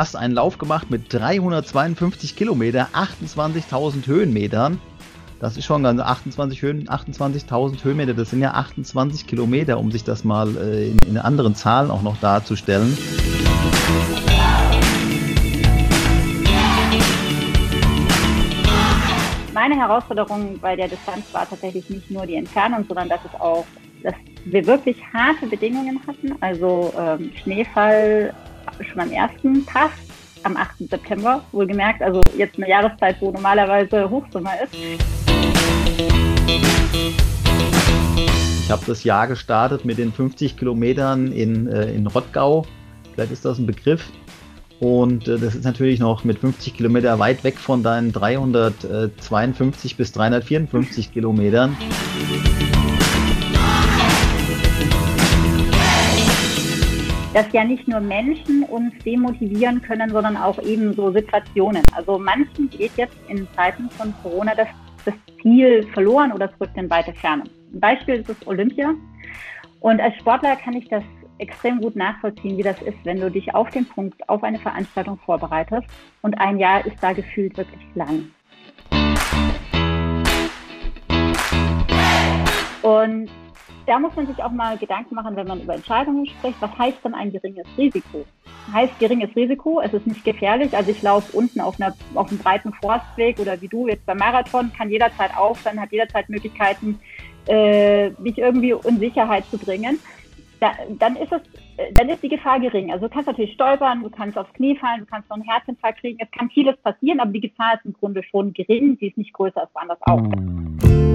hast einen Lauf gemacht mit 352 Kilometer, 28.000 Höhenmetern. Das ist schon ganz 28 Höhen, 28.000 Höhenmeter. Das sind ja 28 Kilometer, um sich das mal äh, in, in anderen Zahlen auch noch darzustellen. Meine Herausforderung bei der Distanz war tatsächlich nicht nur die Entfernung, sondern dass es auch, dass wir wirklich harte Bedingungen hatten. Also ähm, Schneefall schon am ersten Pass am 8. September, wohlgemerkt. Also jetzt eine Jahreszeit, wo normalerweise Hochsommer ist. Ich habe das Jahr gestartet mit den 50 Kilometern in, äh, in Rottgau. Vielleicht ist das ein Begriff. Und äh, das ist natürlich noch mit 50 Kilometer weit weg von deinen 352 bis 354 Kilometern. Dass ja nicht nur Menschen uns demotivieren können, sondern auch eben so Situationen. Also manchen geht jetzt in Zeiten von Corona das, das Ziel verloren oder es rückt in weite Ferne. Ein Beispiel ist das Olympia. Und als Sportler kann ich das extrem gut nachvollziehen, wie das ist, wenn du dich auf den Punkt, auf eine Veranstaltung vorbereitest und ein Jahr ist da gefühlt wirklich lang. Und da muss man sich auch mal Gedanken machen, wenn man über Entscheidungen spricht. Was heißt denn ein geringes Risiko? Heißt geringes Risiko, es ist nicht gefährlich. Also ich laufe unten auf, einer, auf einem breiten Forstweg oder wie du jetzt beim Marathon, kann jederzeit aufhören, hat jederzeit Möglichkeiten, äh, mich irgendwie in Sicherheit zu bringen. Da, dann ist es, dann ist die Gefahr gering. Also du kannst natürlich stolpern, du kannst aufs Knie fallen, du kannst noch einen Herzinfarkt kriegen. Es kann vieles passieren, aber die Gefahr ist im Grunde schon gering. Sie ist nicht größer als woanders auch.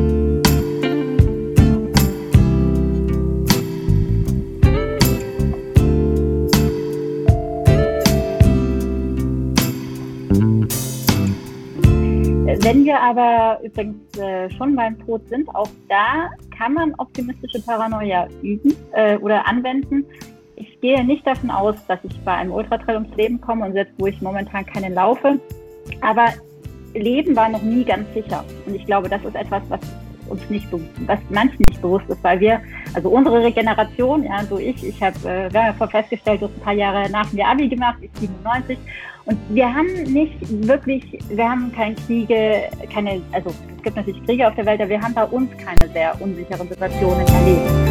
Wenn wir aber übrigens äh, schon beim Tod sind, auch da kann man optimistische Paranoia üben äh, oder anwenden. Ich gehe nicht davon aus, dass ich bei einem Ultratrail ums Leben komme und selbst wo ich momentan keinen laufe. Aber Leben war noch nie ganz sicher. Und ich glaube, das ist etwas, was uns nicht, was manchen nicht bewusst ist, weil wir, also unsere Regeneration, ja, so ich, ich habe, äh, ja festgestellt, du hast ein paar Jahre nach mir Abi gemacht, ich 97 und wir haben nicht wirklich, wir haben keine Kriege, keine, also es gibt natürlich Kriege auf der Welt, aber wir haben bei uns keine sehr unsicheren Situationen erlebt.